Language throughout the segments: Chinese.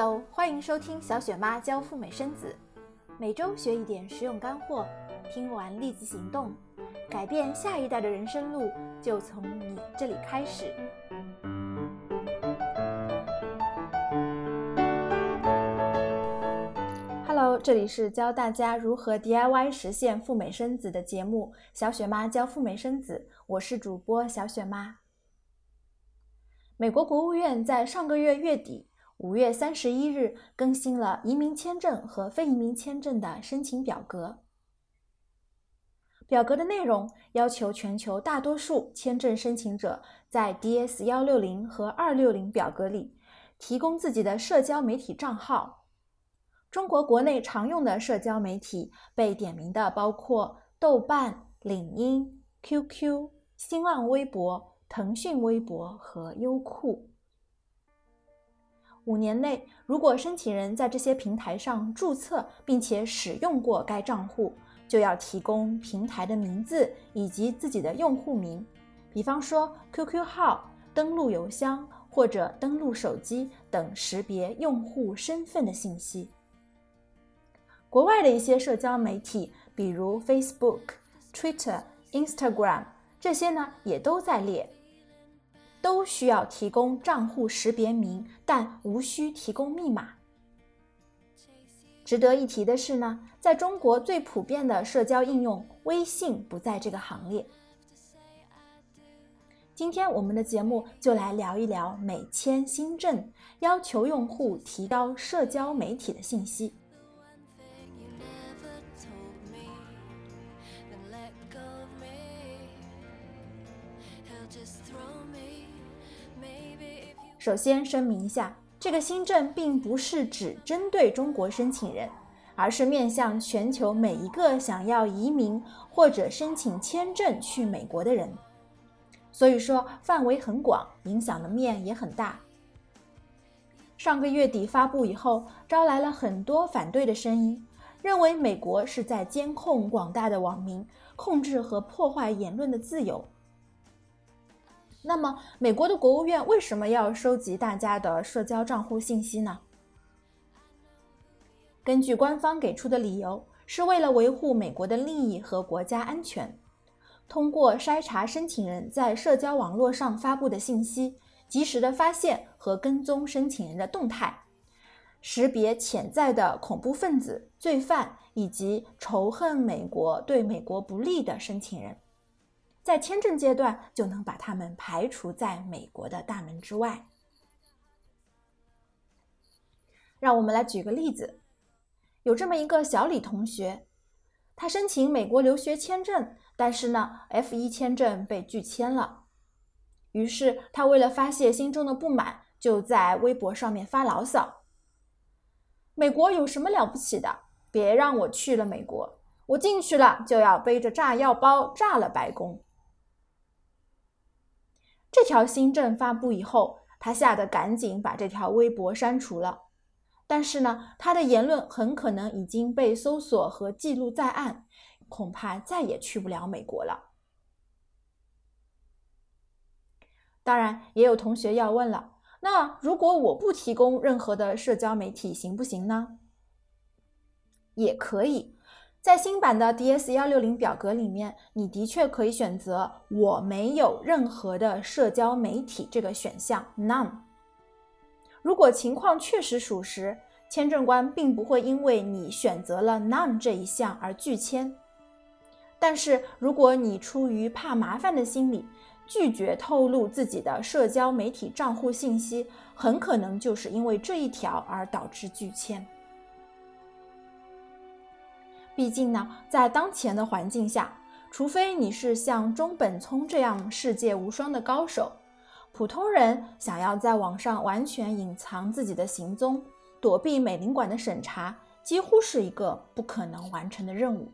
Hello，欢迎收听小雪妈教赴美生子，每周学一点实用干货，听完立即行动，改变下一代的人生路就从你这里开始。Hello，这里是教大家如何 DIY 实现赴美生子的节目《小雪妈教赴美生子》，我是主播小雪妈。美国国务院在上个月月底。五月三十一日更新了移民签证和非移民签证的申请表格。表格的内容要求全球大多数签证申请者在 DS 幺六零和二六零表格里提供自己的社交媒体账号。中国国内常用的社交媒体被点名的包括豆瓣、领英、QQ、新浪微博、腾讯微博和优酷。五年内，如果申请人在这些平台上注册并且使用过该账户，就要提供平台的名字以及自己的用户名，比方说 QQ 号、登录邮箱或者登录手机等识别用户身份的信息。国外的一些社交媒体，比如 Facebook、Twitter、Instagram，这些呢也都在列。都需要提供账户识别名，但无需提供密码。值得一提的是呢，在中国最普遍的社交应用微信不在这个行列。今天我们的节目就来聊一聊美签新政，要求用户提交社交媒体的信息。首先声明一下，这个新政并不是只针对中国申请人，而是面向全球每一个想要移民或者申请签证去美国的人。所以说范围很广，影响的面也很大。上个月底发布以后，招来了很多反对的声音，认为美国是在监控广大的网民，控制和破坏言论的自由。那么，美国的国务院为什么要收集大家的社交账户信息呢？根据官方给出的理由，是为了维护美国的利益和国家安全。通过筛查申请人在社交网络上发布的信息，及时的发现和跟踪申请人的动态，识别潜在的恐怖分子、罪犯以及仇恨美国、对美国不利的申请人。在签证阶段就能把他们排除在美国的大门之外。让我们来举个例子，有这么一个小李同学，他申请美国留学签证，但是呢，F1 签证被拒签了。于是他为了发泄心中的不满，就在微博上面发牢骚：“美国有什么了不起的？别让我去了美国，我进去了就要背着炸药包炸了白宫。”这条新政发布以后，他吓得赶紧把这条微博删除了。但是呢，他的言论很可能已经被搜索和记录在案，恐怕再也去不了美国了。当然，也有同学要问了：那如果我不提供任何的社交媒体，行不行呢？也可以。在新版的 DS 幺六零表格里面，你的确可以选择“我没有任何的社交媒体”这个选项 （None）。如果情况确实属实，签证官并不会因为你选择了 None 这一项而拒签。但是，如果你出于怕麻烦的心理，拒绝透露自己的社交媒体账户信息，很可能就是因为这一条而导致拒签。毕竟呢，在当前的环境下，除非你是像中本聪这样世界无双的高手，普通人想要在网上完全隐藏自己的行踪，躲避美领馆的审查，几乎是一个不可能完成的任务。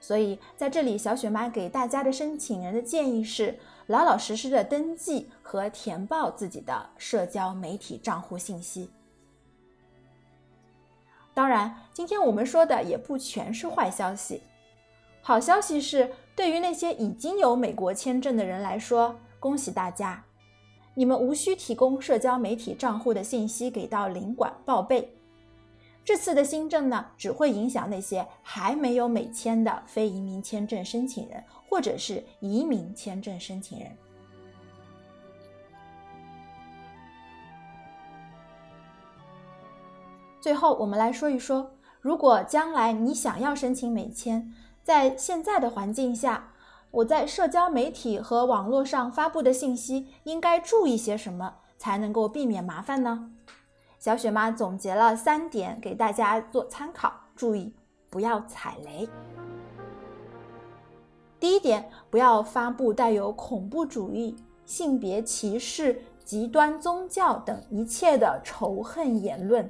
所以，在这里，小雪妈给大家的申请人的建议是：老老实实的登记和填报自己的社交媒体账户信息。当然，今天我们说的也不全是坏消息。好消息是，对于那些已经有美国签证的人来说，恭喜大家，你们无需提供社交媒体账户的信息给到领馆报备。这次的新政呢，只会影响那些还没有美签的非移民签证申请人，或者是移民签证申请人。最后，我们来说一说，如果将来你想要申请美签，在现在的环境下，我在社交媒体和网络上发布的信息应该注意些什么，才能够避免麻烦呢？小雪妈总结了三点给大家做参考，注意不要踩雷。第一点，不要发布带有恐怖主义、性别歧视、极端宗教等一切的仇恨言论。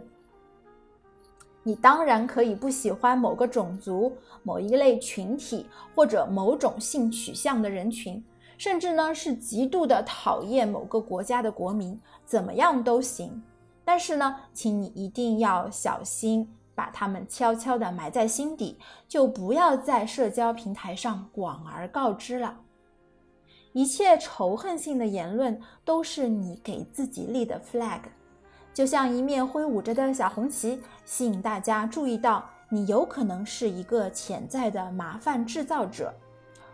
你当然可以不喜欢某个种族、某一类群体或者某种性取向的人群，甚至呢是极度的讨厌某个国家的国民，怎么样都行。但是呢，请你一定要小心，把它们悄悄地埋在心底，就不要在社交平台上广而告之了。一切仇恨性的言论都是你给自己立的 flag，就像一面挥舞着的小红旗，吸引大家注意到你有可能是一个潜在的麻烦制造者，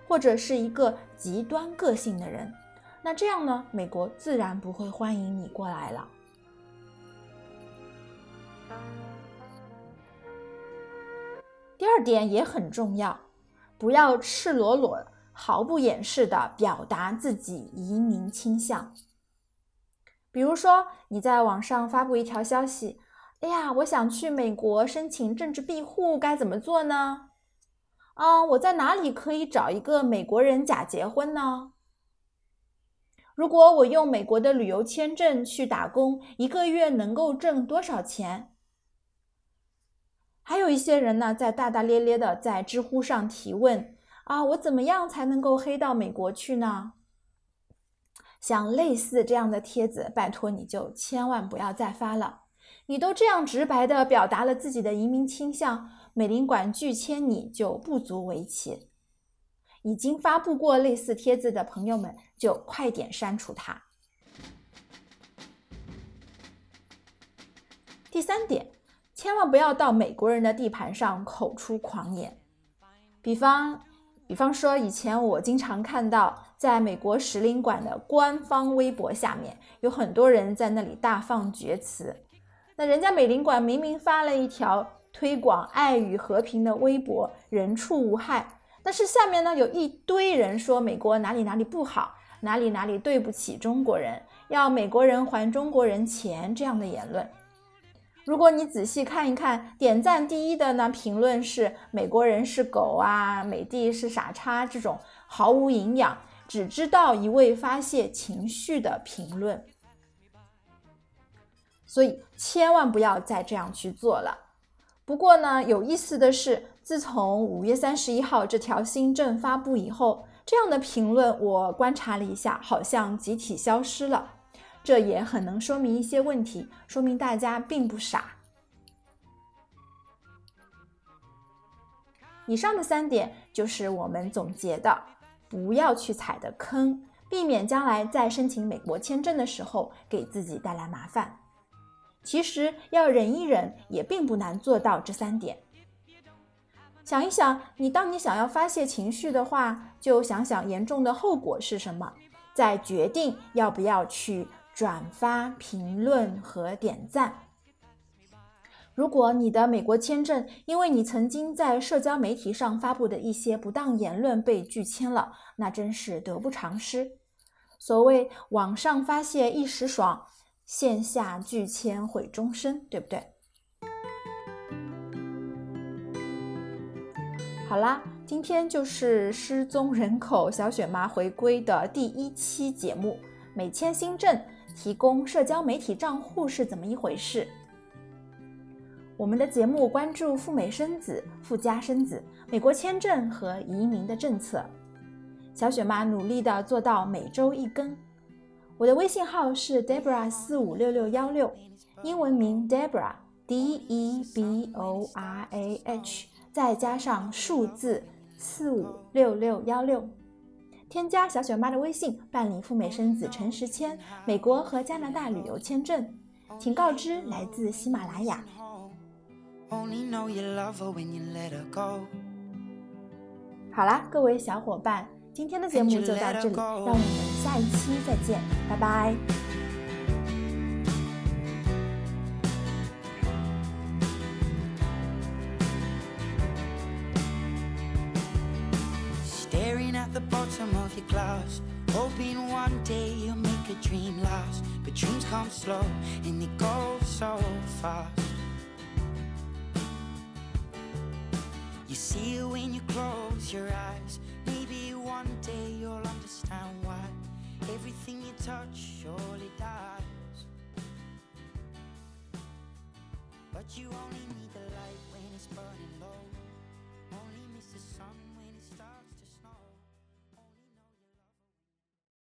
或者是一个极端个性的人。那这样呢，美国自然不会欢迎你过来了。第二点也很重要，不要赤裸裸、毫不掩饰地表达自己移民倾向。比如说，你在网上发布一条消息：“哎呀，我想去美国申请政治庇护，该怎么做呢？”啊，我在哪里可以找一个美国人假结婚呢？如果我用美国的旅游签证去打工，一个月能够挣多少钱？还有一些人呢，在大大咧咧的在知乎上提问啊，我怎么样才能够黑到美国去呢？像类似这样的帖子，拜托你就千万不要再发了。你都这样直白的表达了自己的移民倾向，美领馆拒签你就不足为奇。已经发布过类似帖子的朋友们，就快点删除它。第三点。千万不要到美国人的地盘上口出狂言，比方，比方说，以前我经常看到，在美国使领馆的官方微博下面，有很多人在那里大放厥词。那人家美领馆明明发了一条推广爱与和平的微博，人畜无害，但是下面呢有一堆人说美国哪里哪里不好，哪里哪里对不起中国人，要美国人还中国人钱这样的言论。如果你仔细看一看，点赞第一的呢评论是“美国人是狗啊，美帝是傻叉”这种毫无营养、只知道一味发泄情绪的评论，所以千万不要再这样去做了。不过呢，有意思的是，自从五月三十一号这条新政发布以后，这样的评论我观察了一下，好像集体消失了。这也很能说明一些问题，说明大家并不傻。以上的三点就是我们总结的，不要去踩的坑，避免将来在申请美国签证的时候给自己带来麻烦。其实要忍一忍也并不难做到这三点。想一想，你当你想要发泄情绪的话，就想想严重的后果是什么，再决定要不要去。转发、评论和点赞。如果你的美国签证因为你曾经在社交媒体上发布的一些不当言论被拒签了，那真是得不偿失。所谓网上发泄一时爽，线下拒签毁终身，对不对？好啦，今天就是失踪人口小雪妈回归的第一期节目，美签新政。提供社交媒体账户是怎么一回事？我们的节目关注赴美生子、赴加生子、美国签证和移民的政策。小雪妈努力的做到每周一更。我的微信号是 Debra 四五六六幺六，英文名 Debra D E B O R A H，再加上数字四五六六幺六。添加小雪妈的微信办理赴美生子陈时签美国和加拿大旅游签证。请告知来自喜马拉雅。好啦，各位小伙伴，今天的节目就到这里，让我们下一期再见，拜拜。Hoping one day you'll make a dream last. But dreams come slow and they go so fast. see you when you close your eyes. Maybe one day you'll understand why everything you touch surely dies. But you only need the light when it's burning low. Only miss the sun.